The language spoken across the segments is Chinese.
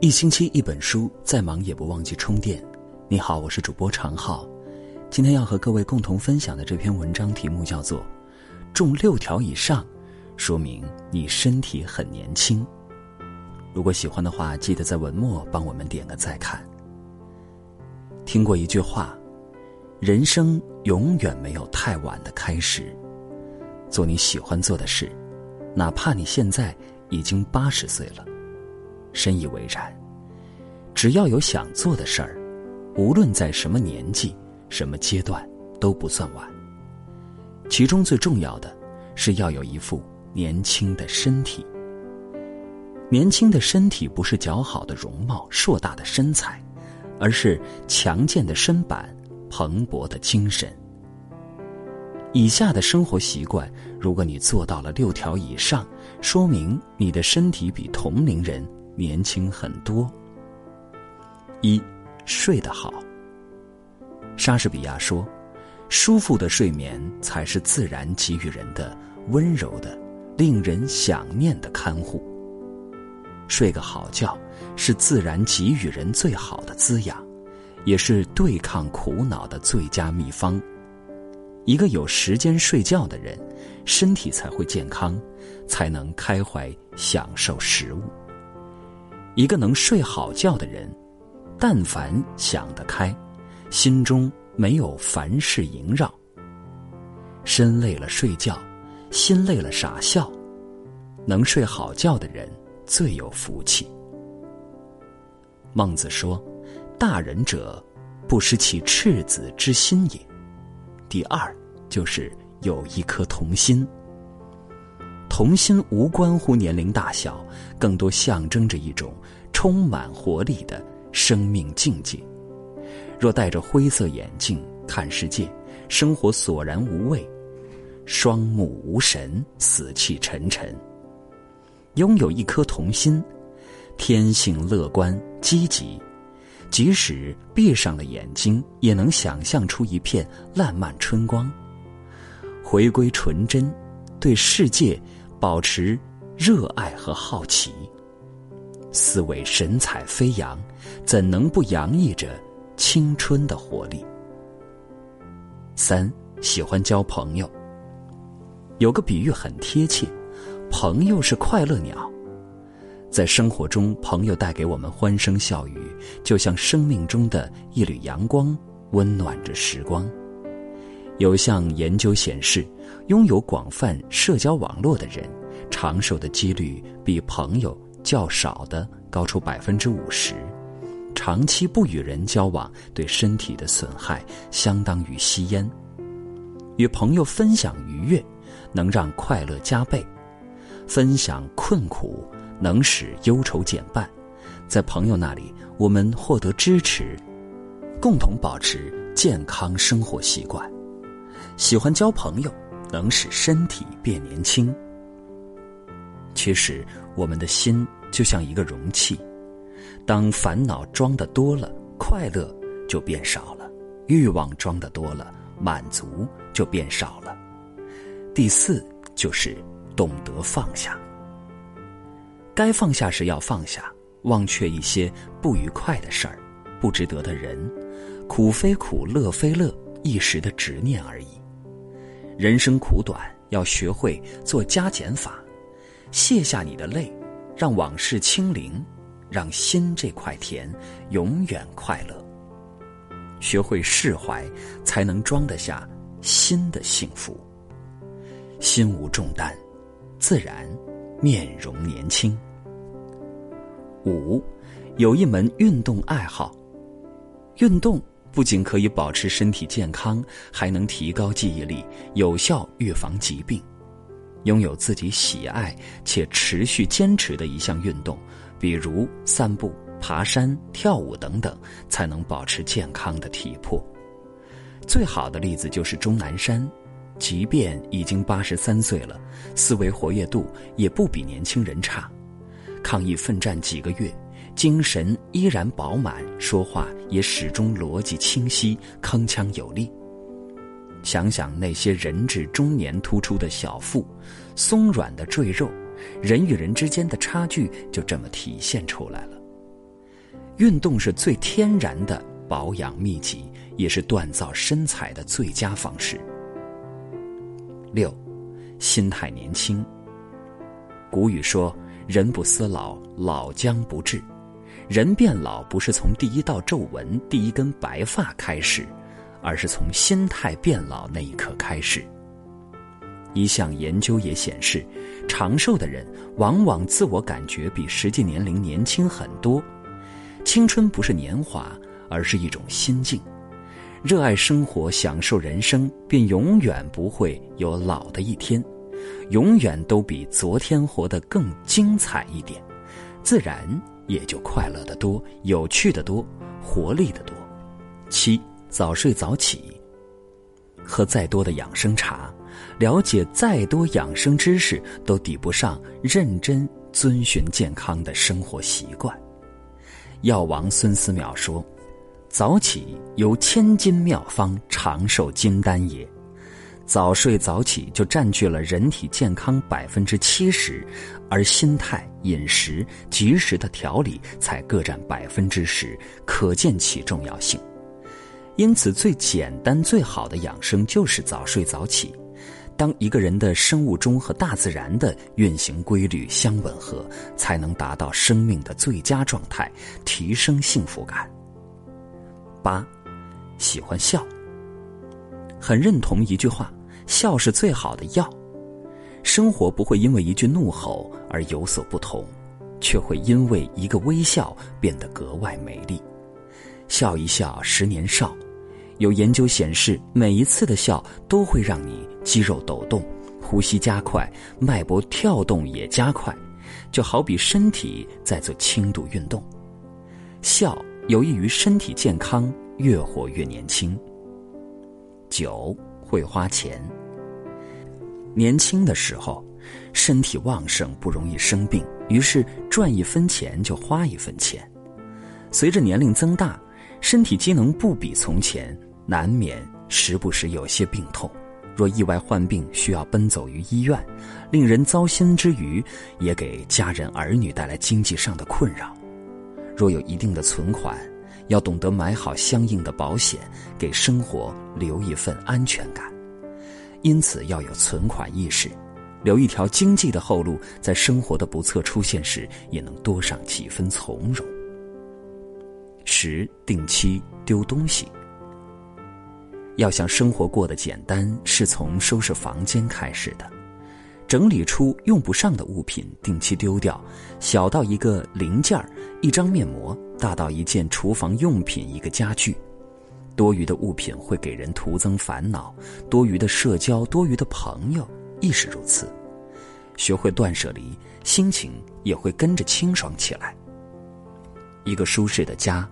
一星期一本书，再忙也不忘记充电。你好，我是主播常浩。今天要和各位共同分享的这篇文章题目叫做《中六条以上，说明你身体很年轻》。如果喜欢的话，记得在文末帮我们点个再看。听过一句话：人生永远没有太晚的开始。做你喜欢做的事，哪怕你现在已经八十岁了。深以为然。只要有想做的事儿，无论在什么年纪、什么阶段，都不算晚。其中最重要的，是要有一副年轻的身体。年轻的身体不是姣好的容貌、硕大的身材，而是强健的身板、蓬勃的精神。以下的生活习惯，如果你做到了六条以上，说明你的身体比同龄人。年轻很多。一，睡得好。莎士比亚说：“舒服的睡眠才是自然给予人的温柔的、令人想念的看护。”睡个好觉是自然给予人最好的滋养，也是对抗苦恼的最佳秘方。一个有时间睡觉的人，身体才会健康，才能开怀享受食物。一个能睡好觉的人，但凡想得开，心中没有凡事萦绕。身累了睡觉，心累了傻笑。能睡好觉的人最有福气。孟子说：“大人者，不失其赤子之心也。”第二就是有一颗童心。童心无关乎年龄大小，更多象征着一种充满活力的生命境界。若戴着灰色眼镜看世界，生活索然无味，双目无神，死气沉沉。拥有一颗童心，天性乐观积极，即使闭上了眼睛，也能想象出一片烂漫春光。回归纯真，对世界。保持热爱和好奇，思维神采飞扬，怎能不洋溢着青春的活力？三喜欢交朋友，有个比喻很贴切，朋友是快乐鸟，在生活中，朋友带给我们欢声笑语，就像生命中的一缕阳光，温暖着时光。有项研究显示，拥有广泛社交网络的人，长寿的几率比朋友较少的高出百分之五十。长期不与人交往，对身体的损害相当于吸烟。与朋友分享愉悦，能让快乐加倍；分享困苦，能使忧愁减半。在朋友那里，我们获得支持，共同保持健康生活习惯。喜欢交朋友，能使身体变年轻。其实，我们的心就像一个容器，当烦恼装的多了，快乐就变少了；欲望装的多了，满足就变少了。第四就是懂得放下，该放下时要放下，忘却一些不愉快的事儿、不值得的人，苦非苦，乐非乐，一时的执念而已。人生苦短，要学会做加减法，卸下你的泪，让往事清零，让心这块田永远快乐。学会释怀，才能装得下新的幸福。心无重担，自然面容年轻。五，有一门运动爱好，运动。不仅可以保持身体健康，还能提高记忆力，有效预防疾病。拥有自己喜爱且持续坚持的一项运动，比如散步、爬山、跳舞等等，才能保持健康的体魄。最好的例子就是钟南山，即便已经八十三岁了，思维活跃度也不比年轻人差。抗疫奋战几个月。精神依然饱满，说话也始终逻辑清晰、铿锵有力。想想那些人至中年突出的小腹、松软的赘肉，人与人之间的差距就这么体现出来了。运动是最天然的保养秘籍，也是锻造身材的最佳方式。六，心态年轻。古语说：“人不思老，老将不至。”人变老不是从第一道皱纹、第一根白发开始，而是从心态变老那一刻开始。一项研究也显示，长寿的人往往自我感觉比实际年龄年轻很多。青春不是年华，而是一种心境。热爱生活，享受人生，便永远不会有老的一天，永远都比昨天活得更精彩一点，自然也就快乐的多，有趣的多，活力的多。七，早睡早起。喝再多的养生茶，了解再多养生知识，都抵不上认真遵循健康的生活习惯。药王孙思邈说。早起有千金妙方，长寿金丹也。早睡早起就占据了人体健康百分之七十，而心态、饮食、及时的调理才各占百分之十，可见其重要性。因此，最简单、最好的养生就是早睡早起。当一个人的生物钟和大自然的运行规律相吻合，才能达到生命的最佳状态，提升幸福感。八，喜欢笑。很认同一句话：笑是最好的药。生活不会因为一句怒吼而有所不同，却会因为一个微笑变得格外美丽。笑一笑，十年少。有研究显示，每一次的笑都会让你肌肉抖动，呼吸加快，脉搏跳动也加快，就好比身体在做轻度运动。笑。有益于身体健康，越活越年轻。九会花钱。年轻的时候，身体旺盛，不容易生病，于是赚一分钱就花一分钱。随着年龄增大，身体机能不比从前，难免时不时有些病痛。若意外患病，需要奔走于医院，令人糟心之余，也给家人儿女带来经济上的困扰。若有一定的存款，要懂得买好相应的保险，给生活留一份安全感。因此要有存款意识，留一条经济的后路，在生活的不测出现时，也能多上几分从容。十定期丢东西。要想生活过得简单，是从收拾房间开始的。整理出用不上的物品，定期丢掉，小到一个零件儿、一张面膜，大到一件厨房用品、一个家具。多余的物品会给人徒增烦恼，多余的社交、多余的朋友亦是如此。学会断舍离，心情也会跟着清爽起来。一个舒适的家，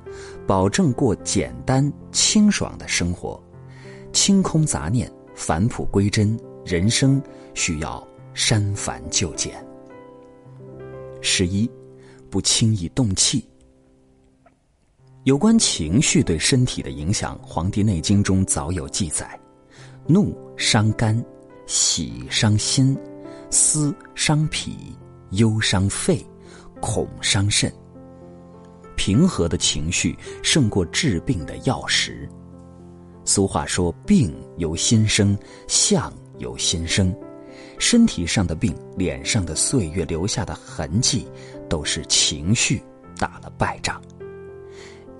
保证过简单清爽的生活，清空杂念，返璞归真。人生需要。删繁就简。十一，不轻易动气。有关情绪对身体的影响，《黄帝内经》中早有记载：怒伤肝，喜伤心，思伤脾，忧伤肺，恐伤肾。平和的情绪胜过治病的药食。俗话说：“病由心生，相由心生。”身体上的病，脸上的岁月留下的痕迹，都是情绪打了败仗。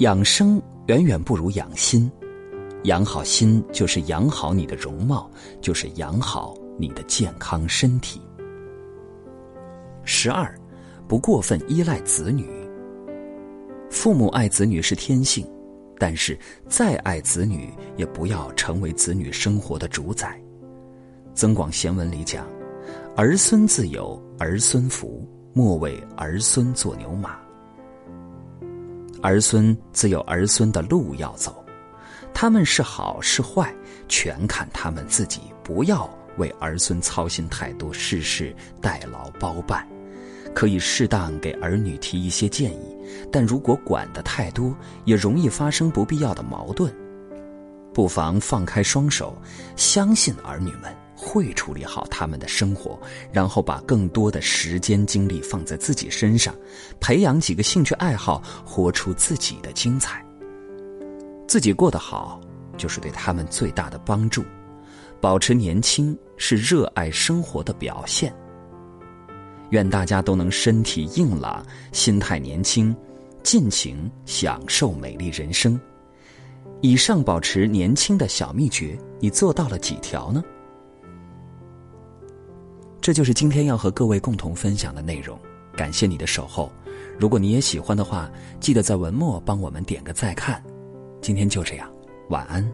养生远远不如养心，养好心就是养好你的容貌，就是养好你的健康身体。十二，不过分依赖子女。父母爱子女是天性，但是再爱子女，也不要成为子女生活的主宰。《增广贤文》里讲：“儿孙自有儿孙福，莫为儿孙做牛马。”儿孙自有儿孙的路要走，他们是好是坏，全看他们自己。不要为儿孙操心太多，事事代劳包办。可以适当给儿女提一些建议，但如果管得太多，也容易发生不必要的矛盾。不妨放开双手，相信儿女们。会处理好他们的生活，然后把更多的时间精力放在自己身上，培养几个兴趣爱好，活出自己的精彩。自己过得好，就是对他们最大的帮助。保持年轻是热爱生活的表现。愿大家都能身体硬朗，心态年轻，尽情享受美丽人生。以上保持年轻的小秘诀，你做到了几条呢？这就是今天要和各位共同分享的内容。感谢你的守候。如果你也喜欢的话，记得在文末帮我们点个再看。今天就这样，晚安。